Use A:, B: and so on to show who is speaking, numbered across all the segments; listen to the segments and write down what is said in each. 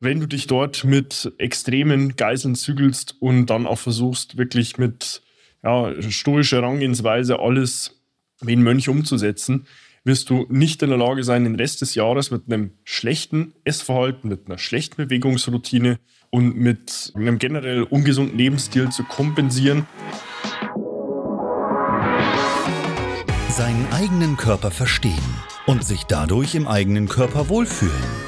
A: wenn du dich dort mit extremen Geiseln zügelst und dann auch versuchst, wirklich mit ja, stoischer Herangehensweise alles wie ein Mönch umzusetzen, wirst du nicht in der Lage sein, den Rest des Jahres mit einem schlechten Essverhalten, mit einer schlechten Bewegungsroutine und mit einem generell ungesunden Lebensstil zu kompensieren.
B: Seinen eigenen Körper verstehen und sich dadurch im eigenen Körper wohlfühlen.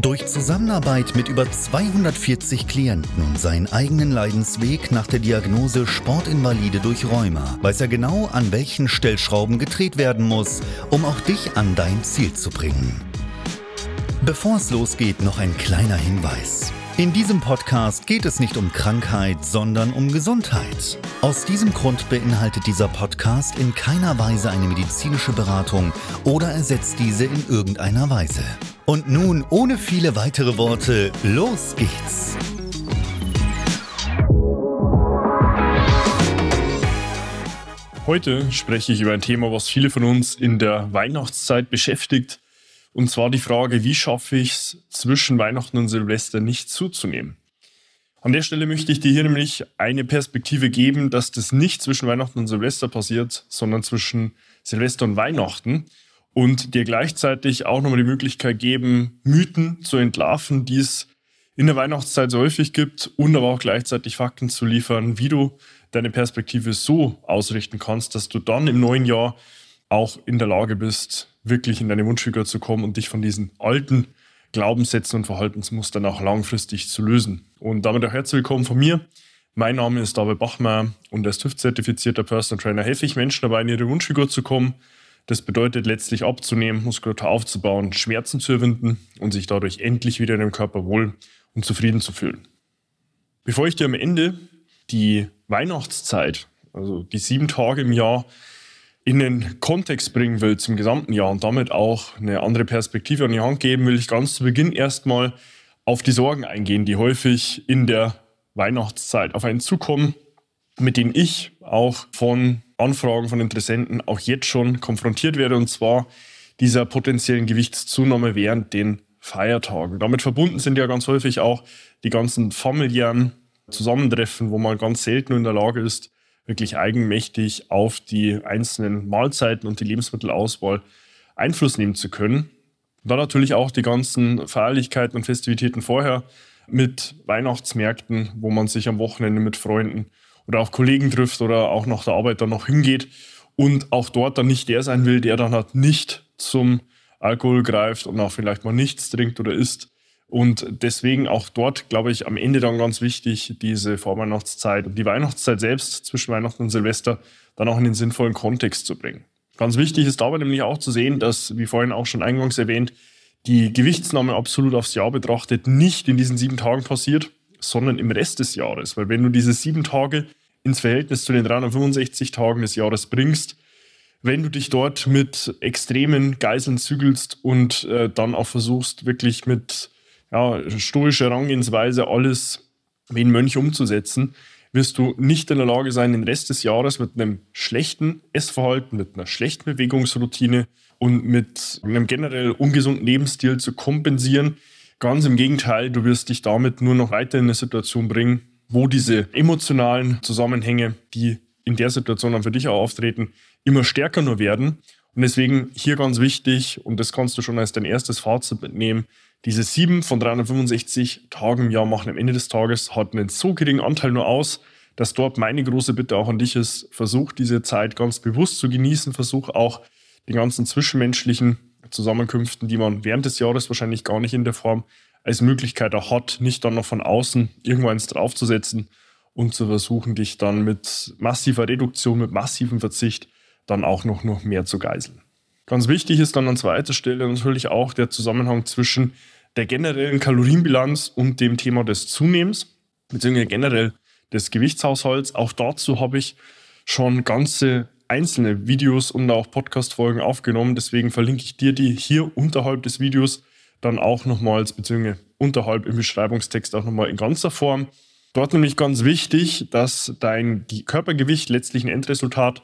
B: Durch Zusammenarbeit mit über 240 Klienten und seinen eigenen Leidensweg nach der Diagnose Sportinvalide durch Rheuma weiß er genau, an welchen Stellschrauben gedreht werden muss, um auch dich an dein Ziel zu bringen. Bevor es losgeht, noch ein kleiner Hinweis. In diesem Podcast geht es nicht um Krankheit, sondern um Gesundheit. Aus diesem Grund beinhaltet dieser Podcast in keiner Weise eine medizinische Beratung oder ersetzt diese in irgendeiner Weise. Und nun, ohne viele weitere Worte, los geht's!
A: Heute spreche ich über ein Thema, was viele von uns in der Weihnachtszeit beschäftigt. Und zwar die Frage, wie schaffe ich es zwischen Weihnachten und Silvester nicht zuzunehmen? An der Stelle möchte ich dir hier nämlich eine Perspektive geben, dass das nicht zwischen Weihnachten und Silvester passiert, sondern zwischen Silvester und Weihnachten und dir gleichzeitig auch nochmal die Möglichkeit geben, Mythen zu entlarven, die es in der Weihnachtszeit so häufig gibt und aber auch gleichzeitig Fakten zu liefern, wie du deine Perspektive so ausrichten kannst, dass du dann im neuen Jahr auch in der Lage bist, wirklich in deine Wunschfigur zu kommen und dich von diesen alten Glaubenssätzen und Verhaltensmustern auch langfristig zu lösen. Und damit auch herzlich willkommen von mir. Mein Name ist David Bachmeier und als TÜV-zertifizierter Personal Trainer helfe ich Menschen dabei, in ihre Wunschfigur zu kommen, das bedeutet letztlich abzunehmen, Muskulatur aufzubauen, Schmerzen zu überwinden und sich dadurch endlich wieder in dem Körper wohl und zufrieden zu fühlen. Bevor ich dir am Ende die Weihnachtszeit, also die sieben Tage im Jahr, in den Kontext bringen will zum gesamten Jahr und damit auch eine andere Perspektive an die Hand geben, will ich ganz zu Beginn erstmal auf die Sorgen eingehen, die häufig in der Weihnachtszeit auf einen zukommen, mit denen ich auch von Anfragen von Interessenten auch jetzt schon konfrontiert werde, und zwar dieser potenziellen Gewichtszunahme während den Feiertagen. Damit verbunden sind ja ganz häufig auch die ganzen familiären Zusammentreffen, wo man ganz selten in der Lage ist, wirklich eigenmächtig auf die einzelnen Mahlzeiten und die Lebensmittelauswahl Einfluss nehmen zu können. Und dann natürlich auch die ganzen Feierlichkeiten und Festivitäten vorher mit Weihnachtsmärkten, wo man sich am Wochenende mit Freunden oder auch Kollegen trifft oder auch nach der Arbeit dann noch hingeht und auch dort dann nicht der sein will, der dann halt nicht zum Alkohol greift und auch vielleicht mal nichts trinkt oder isst. Und deswegen auch dort, glaube ich, am Ende dann ganz wichtig, diese Vorweihnachtszeit und die Weihnachtszeit selbst zwischen Weihnachten und Silvester dann auch in den sinnvollen Kontext zu bringen. Ganz wichtig ist dabei nämlich auch zu sehen, dass, wie vorhin auch schon eingangs erwähnt, die Gewichtsnahme absolut aufs Jahr betrachtet nicht in diesen sieben Tagen passiert, sondern im Rest des Jahres. Weil wenn du diese sieben Tage ins Verhältnis zu den 365 Tagen des Jahres bringst, wenn du dich dort mit extremen Geiseln zügelst und äh, dann auch versuchst, wirklich mit ja, stoischer Herangehensweise alles wie ein Mönch umzusetzen, wirst du nicht in der Lage sein, den Rest des Jahres mit einem schlechten Essverhalten, mit einer schlechten Bewegungsroutine und mit einem generell ungesunden Lebensstil zu kompensieren. Ganz im Gegenteil, du wirst dich damit nur noch weiter in eine Situation bringen, wo diese emotionalen Zusammenhänge, die in der Situation dann für dich auch auftreten, immer stärker nur werden. Und deswegen hier ganz wichtig, und das kannst du schon als dein erstes Fazit mitnehmen, diese sieben von 365 Tagen im Jahr machen am Ende des Tages, hat einen so geringen Anteil nur aus, dass dort meine große Bitte auch an dich ist, versuch diese Zeit ganz bewusst zu genießen, versuch auch die ganzen zwischenmenschlichen Zusammenkünften, die man während des Jahres wahrscheinlich gar nicht in der Form als Möglichkeit auch hat, nicht dann noch von außen irgendwo eins draufzusetzen und zu versuchen, dich dann mit massiver Reduktion, mit massivem Verzicht dann auch noch, noch mehr zu geiseln. Ganz wichtig ist dann an zweiter Stelle natürlich auch der Zusammenhang zwischen der generellen Kalorienbilanz und dem Thema des Zunehmens, beziehungsweise generell des Gewichtshaushalts. Auch dazu habe ich schon ganze einzelne Videos und auch Podcast-Folgen aufgenommen. Deswegen verlinke ich dir die hier unterhalb des Videos dann auch nochmals, beziehungsweise unterhalb im Beschreibungstext auch nochmal in ganzer Form. Dort nämlich ganz wichtig, dass dein Körpergewicht letztlich ein Endresultat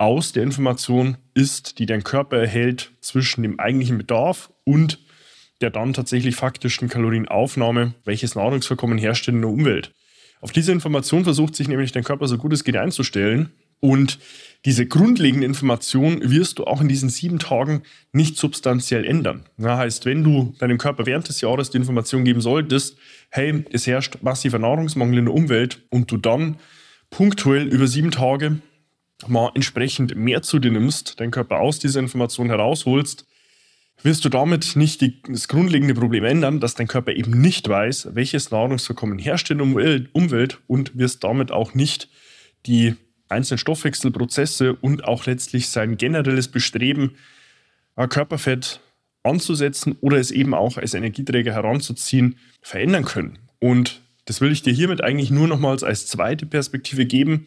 A: aus der Information ist, die dein Körper erhält zwischen dem eigentlichen Bedarf und der dann tatsächlich faktischen Kalorienaufnahme, welches Nahrungsvorkommen herrscht in der Umwelt. Auf diese Information versucht sich nämlich dein Körper so gut es geht einzustellen. Und diese grundlegende Information wirst du auch in diesen sieben Tagen nicht substanziell ändern. Das heißt, wenn du deinem Körper während des Jahres die Information geben solltest, hey, es herrscht massiver Nahrungsmangel in der Umwelt und du dann punktuell über sieben Tage mal entsprechend mehr zu dir nimmst, deinen Körper aus dieser Information herausholst, wirst du damit nicht die, das grundlegende Problem ändern, dass dein Körper eben nicht weiß, welches Nahrungsvorkommen herrscht in der Umwelt und wirst damit auch nicht die einzelnen Stoffwechselprozesse und auch letztlich sein generelles Bestreben, äh, Körperfett anzusetzen oder es eben auch als Energieträger heranzuziehen, verändern können. Und das will ich dir hiermit eigentlich nur nochmals als zweite Perspektive geben,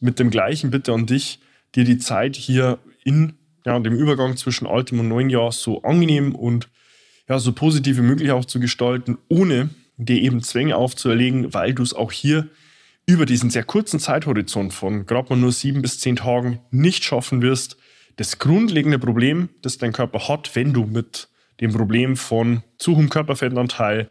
A: mit dem gleichen Bitte an dich, dir die Zeit hier in ja, dem Übergang zwischen altem und neuen Jahr so angenehm und ja, so positiv wie möglich auch zu gestalten, ohne dir eben Zwänge aufzuerlegen, weil du es auch hier über diesen sehr kurzen Zeithorizont von gerade mal nur sieben bis zehn Tagen nicht schaffen wirst, das grundlegende Problem, das dein Körper hat, wenn du mit dem Problem von zu hohem Körperfettanteil,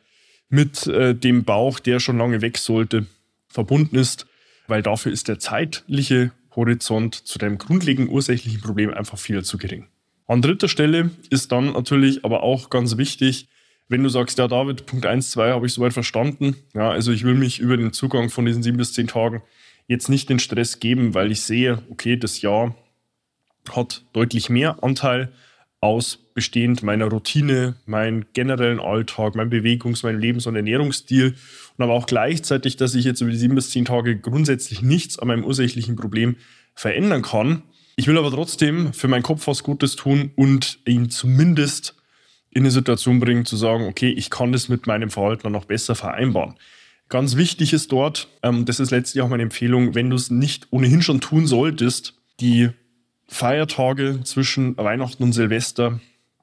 A: mit äh, dem Bauch, der schon lange weg sollte, verbunden ist, weil dafür ist der zeitliche Horizont zu deinem grundlegenden ursächlichen Problem einfach viel zu gering. An dritter Stelle ist dann natürlich aber auch ganz wichtig, wenn du sagst, ja, David, Punkt 1, 2 habe ich soweit verstanden. Ja, also ich will mich über den Zugang von diesen sieben bis zehn Tagen jetzt nicht den Stress geben, weil ich sehe, okay, das Jahr hat deutlich mehr Anteil aus bestehend meiner Routine, meinen generellen Alltag, mein Bewegungs-, mein Lebens- und Ernährungsstil und aber auch gleichzeitig, dass ich jetzt über die sieben bis zehn Tage grundsätzlich nichts an meinem ursächlichen Problem verändern kann. Ich will aber trotzdem für meinen Kopf was Gutes tun und ihn zumindest in eine Situation bringen, zu sagen, okay, ich kann das mit meinem Verhalten noch besser vereinbaren. Ganz wichtig ist dort, ähm, das ist letztlich auch meine Empfehlung, wenn du es nicht ohnehin schon tun solltest, die Feiertage zwischen Weihnachten und Silvester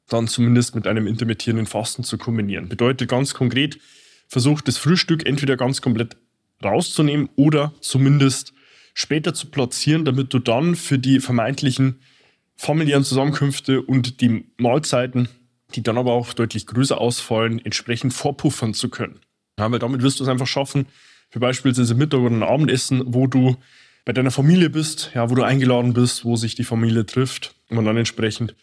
A: dann zumindest mit einem intermittierenden Fasten zu kombinieren. Bedeutet ganz konkret, versucht das Frühstück entweder ganz komplett rauszunehmen oder zumindest später zu platzieren, damit du dann für die vermeintlichen familiären Zusammenkünfte und die Mahlzeiten die dann aber auch deutlich größer ausfallen, entsprechend vorpuffern zu können. Ja, weil damit wirst du es einfach schaffen, für beispielsweise Mittag- oder ein Abendessen, wo du bei deiner Familie bist, ja, wo du eingeladen bist, wo sich die Familie trifft und man dann entsprechend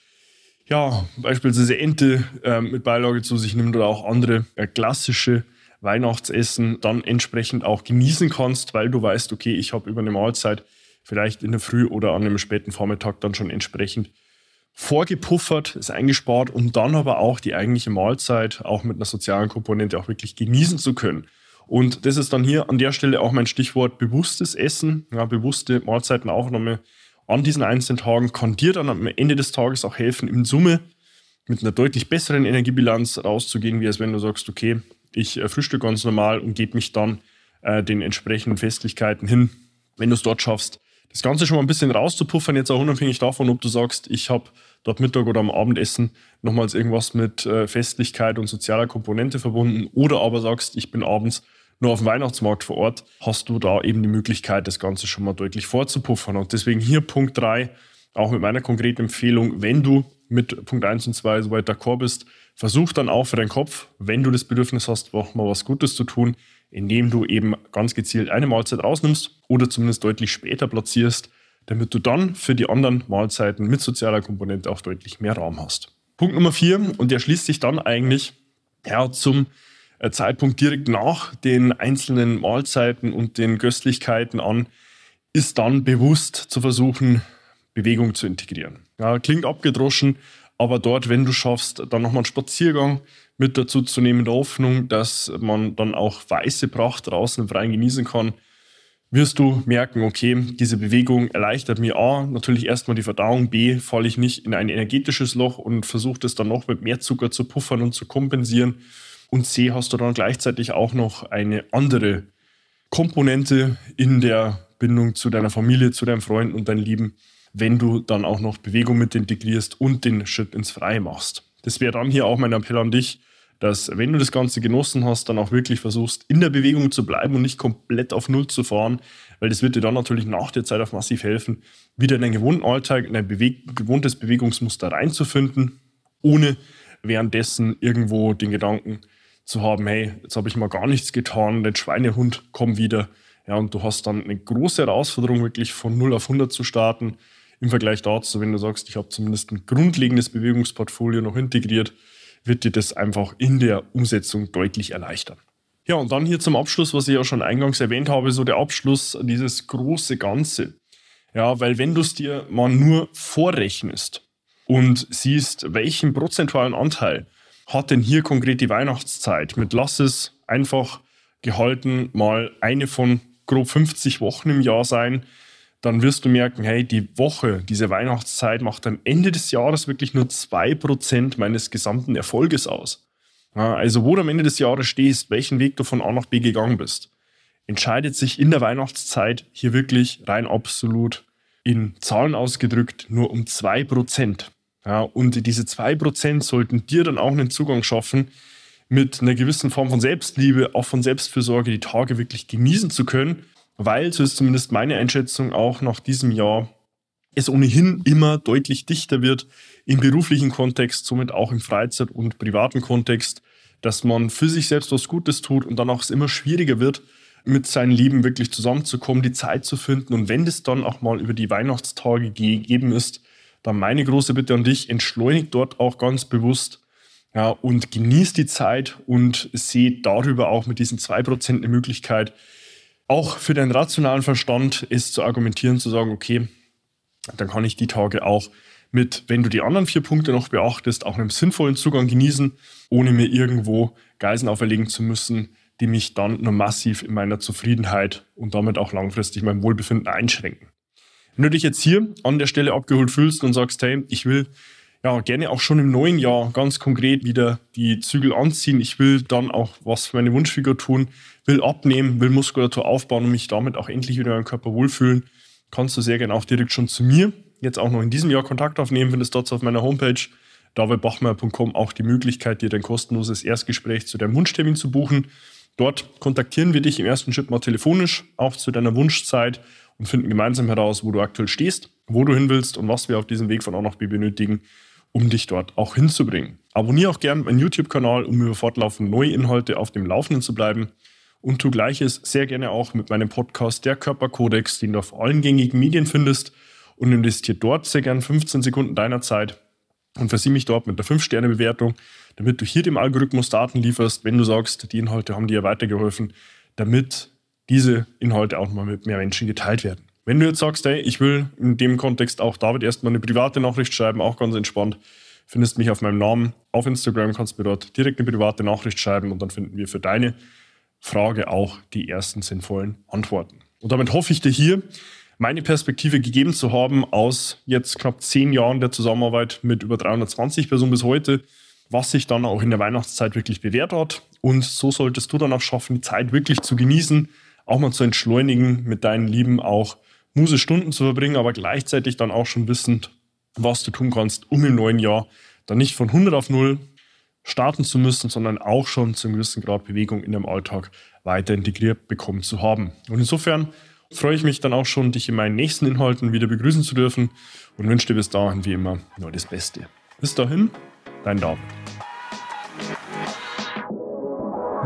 A: ja, beispielsweise Ente äh, mit Beilage zu sich nimmt oder auch andere äh, klassische Weihnachtsessen dann entsprechend auch genießen kannst, weil du weißt, okay, ich habe über eine Mahlzeit vielleicht in der Früh oder an einem späten Vormittag dann schon entsprechend vorgepuffert, ist eingespart, um dann aber auch die eigentliche Mahlzeit auch mit einer sozialen Komponente auch wirklich genießen zu können. Und das ist dann hier an der Stelle auch mein Stichwort bewusstes Essen, ja, bewusste Mahlzeitenaufnahme an diesen einzelnen Tagen kann dir dann am Ende des Tages auch helfen, in Summe mit einer deutlich besseren Energiebilanz rauszugehen, wie als wenn du sagst, okay, ich äh, frühstücke ganz normal und gebe mich dann äh, den entsprechenden Festlichkeiten hin. Wenn du es dort schaffst, das Ganze schon mal ein bisschen rauszupuffern, jetzt auch unabhängig davon, ob du sagst, ich habe dort Mittag oder am Abendessen nochmals irgendwas mit äh, Festlichkeit und sozialer Komponente verbunden oder aber sagst, ich bin abends nur auf dem Weihnachtsmarkt vor Ort, hast du da eben die Möglichkeit, das Ganze schon mal deutlich vorzupuffern. Und deswegen hier Punkt 3, auch mit meiner konkreten Empfehlung, wenn du mit Punkt 1 und 2 soweit d'accord bist, versuch dann auch für deinen Kopf, wenn du das Bedürfnis hast, auch mal was Gutes zu tun, indem du eben ganz gezielt eine Mahlzeit rausnimmst oder zumindest deutlich später platzierst, damit du dann für die anderen Mahlzeiten mit sozialer Komponente auch deutlich mehr Raum hast. Punkt Nummer vier, und der schließt sich dann eigentlich ja, zum Zeitpunkt direkt nach den einzelnen Mahlzeiten und den Köstlichkeiten an, ist dann bewusst zu versuchen, Bewegung zu integrieren. Ja, klingt abgedroschen, aber dort, wenn du schaffst, dann nochmal einen Spaziergang mit dazu zu nehmen, in der Hoffnung, dass man dann auch weiße Pracht draußen im Freien genießen kann, wirst du merken, okay, diese Bewegung erleichtert mir A, natürlich erstmal die Verdauung, B, falle ich nicht in ein energetisches Loch und versuche das dann noch mit mehr Zucker zu puffern und zu kompensieren. Und C, hast du dann gleichzeitig auch noch eine andere Komponente in der Bindung zu deiner Familie, zu deinen Freunden und deinen Lieben, wenn du dann auch noch Bewegung mit integrierst und den Schritt ins Freie machst. Das wäre dann hier auch mein Appell an dich, dass wenn du das Ganze genossen hast, dann auch wirklich versuchst, in der Bewegung zu bleiben und nicht komplett auf Null zu fahren, weil das wird dir dann natürlich nach der Zeit auch massiv helfen, wieder in deinen gewohnten Alltag, in ein Beweg gewohntes Bewegungsmuster reinzufinden, ohne währenddessen irgendwo den Gedanken zu haben, hey, jetzt habe ich mal gar nichts getan, der Schweinehund kommt wieder. Ja, und du hast dann eine große Herausforderung, wirklich von 0 auf 100 zu starten, im Vergleich dazu, wenn du sagst, ich habe zumindest ein grundlegendes Bewegungsportfolio noch integriert, wird dir das einfach in der Umsetzung deutlich erleichtern. Ja, und dann hier zum Abschluss, was ich ja schon eingangs erwähnt habe, so der Abschluss, dieses große Ganze. Ja, weil wenn du es dir mal nur vorrechnest und siehst, welchen prozentualen Anteil hat denn hier konkret die Weihnachtszeit mit lass es einfach gehalten mal eine von grob 50 Wochen im Jahr sein, dann wirst du merken, hey, die Woche, diese Weihnachtszeit macht am Ende des Jahres wirklich nur 2% meines gesamten Erfolges aus. Also wo du am Ende des Jahres stehst, welchen Weg du von A nach B gegangen bist, entscheidet sich in der Weihnachtszeit hier wirklich rein absolut in Zahlen ausgedrückt nur um 2%. Ja, und diese 2% sollten dir dann auch einen Zugang schaffen, mit einer gewissen Form von Selbstliebe, auch von Selbstfürsorge, die Tage wirklich genießen zu können weil, so ist zumindest meine Einschätzung, auch nach diesem Jahr es ohnehin immer deutlich dichter wird im beruflichen Kontext, somit auch im Freizeit- und privaten Kontext, dass man für sich selbst was Gutes tut und dann auch es immer schwieriger wird, mit seinen Lieben wirklich zusammenzukommen, die Zeit zu finden. Und wenn das dann auch mal über die Weihnachtstage gegeben ist, dann meine große Bitte an dich, entschleunigt dort auch ganz bewusst ja, und genießt die Zeit und seht darüber auch mit diesen 2% eine Möglichkeit, auch für den rationalen Verstand ist zu argumentieren, zu sagen, okay, dann kann ich die Tage auch mit, wenn du die anderen vier Punkte noch beachtest, auch einem sinnvollen Zugang genießen, ohne mir irgendwo Geisen auferlegen zu müssen, die mich dann nur massiv in meiner Zufriedenheit und damit auch langfristig mein Wohlbefinden einschränken. Wenn du dich jetzt hier an der Stelle abgeholt fühlst und sagst, hey, ich will ja, gerne auch schon im neuen Jahr ganz konkret wieder die Zügel anziehen. Ich will dann auch was für meine Wunschfigur tun, will abnehmen, will Muskulatur aufbauen und mich damit auch endlich wieder in meinem Körper wohlfühlen. Kannst du sehr gerne auch direkt schon zu mir jetzt auch noch in diesem Jahr Kontakt aufnehmen, findest dort auf meiner Homepage davidbachmeier.com auch die Möglichkeit, dir dein kostenloses Erstgespräch zu deinem Wunschtermin zu buchen. Dort kontaktieren wir dich im ersten Schritt mal telefonisch, auch zu deiner Wunschzeit und finden gemeinsam heraus, wo du aktuell stehst, wo du hin willst und was wir auf diesem Weg von A nach B benötigen, um dich dort auch hinzubringen. Abonniere auch gerne meinen YouTube-Kanal, um über fortlaufend neue Inhalte auf dem Laufenden zu bleiben. Und tu gleiches sehr gerne auch mit meinem Podcast Der Körperkodex, den du auf allen gängigen Medien findest. Und investiere dort sehr gern 15 Sekunden deiner Zeit und versieh mich dort mit der 5-Sterne-Bewertung, damit du hier dem Algorithmus Daten lieferst, wenn du sagst, die Inhalte haben dir weitergeholfen, damit diese Inhalte auch mal mit mehr Menschen geteilt werden. Wenn du jetzt sagst, hey, ich will in dem Kontext auch David erstmal eine private Nachricht schreiben, auch ganz entspannt, findest mich auf meinem Namen auf Instagram, kannst mir dort direkt eine private Nachricht schreiben und dann finden wir für deine Frage auch die ersten sinnvollen Antworten. Und damit hoffe ich dir hier meine Perspektive gegeben zu haben aus jetzt knapp zehn Jahren der Zusammenarbeit mit über 320 Personen bis heute, was sich dann auch in der Weihnachtszeit wirklich bewährt hat. Und so solltest du dann auch schaffen, die Zeit wirklich zu genießen, auch mal zu entschleunigen, mit deinen Lieben auch Muße-Stunden zu verbringen, aber gleichzeitig dann auch schon wissend, was du tun kannst, um im neuen Jahr dann nicht von 100 auf 0 starten zu müssen, sondern auch schon zu einem gewissen Grad Bewegung in deinem Alltag weiter integriert bekommen zu haben. Und insofern freue ich mich dann auch schon, dich in meinen nächsten Inhalten wieder begrüßen zu dürfen und wünsche dir bis dahin wie immer nur das Beste. Bis dahin, dein David.